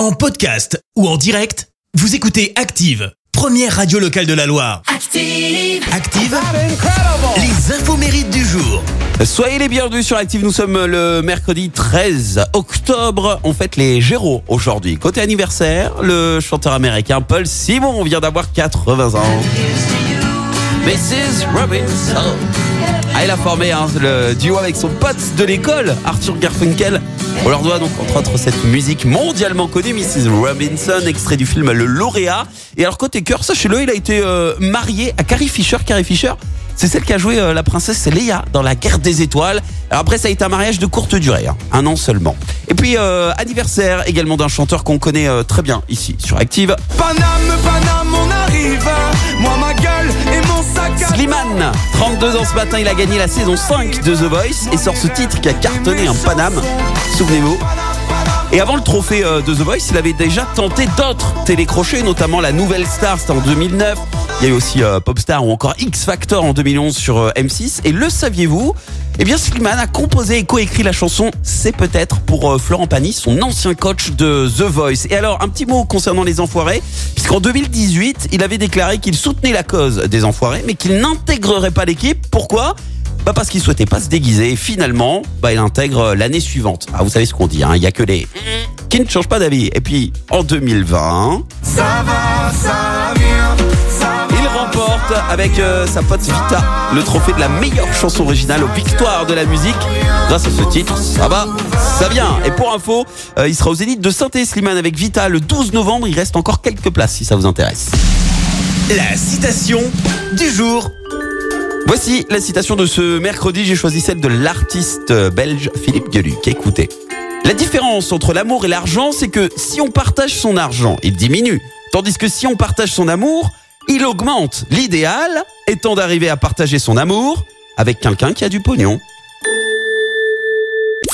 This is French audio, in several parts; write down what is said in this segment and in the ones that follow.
En podcast ou en direct, vous écoutez Active, première radio locale de la Loire. Active. Active, les infos mérites du jour. Soyez les bienvenus sur Active, nous sommes le mercredi 13 octobre, on fête les Géros aujourd'hui. Côté anniversaire, le chanteur américain Paul Simon vient d'avoir 80 ans. Mrs. Robinson. Ah, il a formé hein, le duo avec son pote de l'école, Arthur Garfunkel. On leur doit donc entre autres cette musique mondialement connue, Mrs. Robinson, extrait du film Le Lauréat. Et alors côté cœur, sachez-le, il a été euh, marié à Carrie Fisher. Carrie Fisher, c'est celle qui a joué euh, la princesse Leia dans la guerre des étoiles. Après, ça a été un mariage de courte durée, hein, un an seulement. Et puis euh, anniversaire également d'un chanteur qu'on connaît très bien ici sur Active, Paname, Paname, on arrive. Slimane. 32 ans ce matin, il a gagné la saison 5 de The Voice et sort ce titre qui a cartonné un Paname. Souvenez-vous. Et avant le trophée euh, de The Voice, il avait déjà tenté d'autres télécrochets, notamment la Nouvelle Star, c'était en 2009. Il y a eu aussi euh, Popstar ou encore X Factor en 2011 sur euh, M6. Et le saviez-vous? Eh bien, Slimane a composé et coécrit la chanson C'est peut-être pour euh, Florent Pagny, son ancien coach de The Voice. Et alors, un petit mot concernant les enfoirés, puisqu'en 2018, il avait déclaré qu'il soutenait la cause des enfoirés, mais qu'il n'intégrerait pas l'équipe. Pourquoi? Bah parce qu'il souhaitait pas se déguiser. Finalement, bah il intègre l'année suivante. Ah, vous savez ce qu'on dit, hein, il y a que les qui ne changent pas d'avis. Et puis en 2020, Ça va, ça vient, avec euh, sa pote Vita le trophée de la meilleure chanson originale aux victoires de la musique. Grâce à ce titre, ça va, ça vient. Et pour info, euh, il sera aux élites de saint Slimane avec Vita le 12 novembre. Il reste encore quelques places si ça vous intéresse. La citation du jour. Voici la citation de ce mercredi. J'ai choisi celle de l'artiste belge Philippe Gueluc. Écoutez. La différence entre l'amour et l'argent, c'est que si on partage son argent, il diminue. Tandis que si on partage son amour, il augmente. L'idéal étant d'arriver à partager son amour avec quelqu'un qui a du pognon.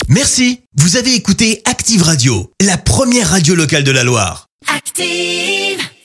Merci, vous avez écouté Active Radio, la première radio locale de la Loire. Active.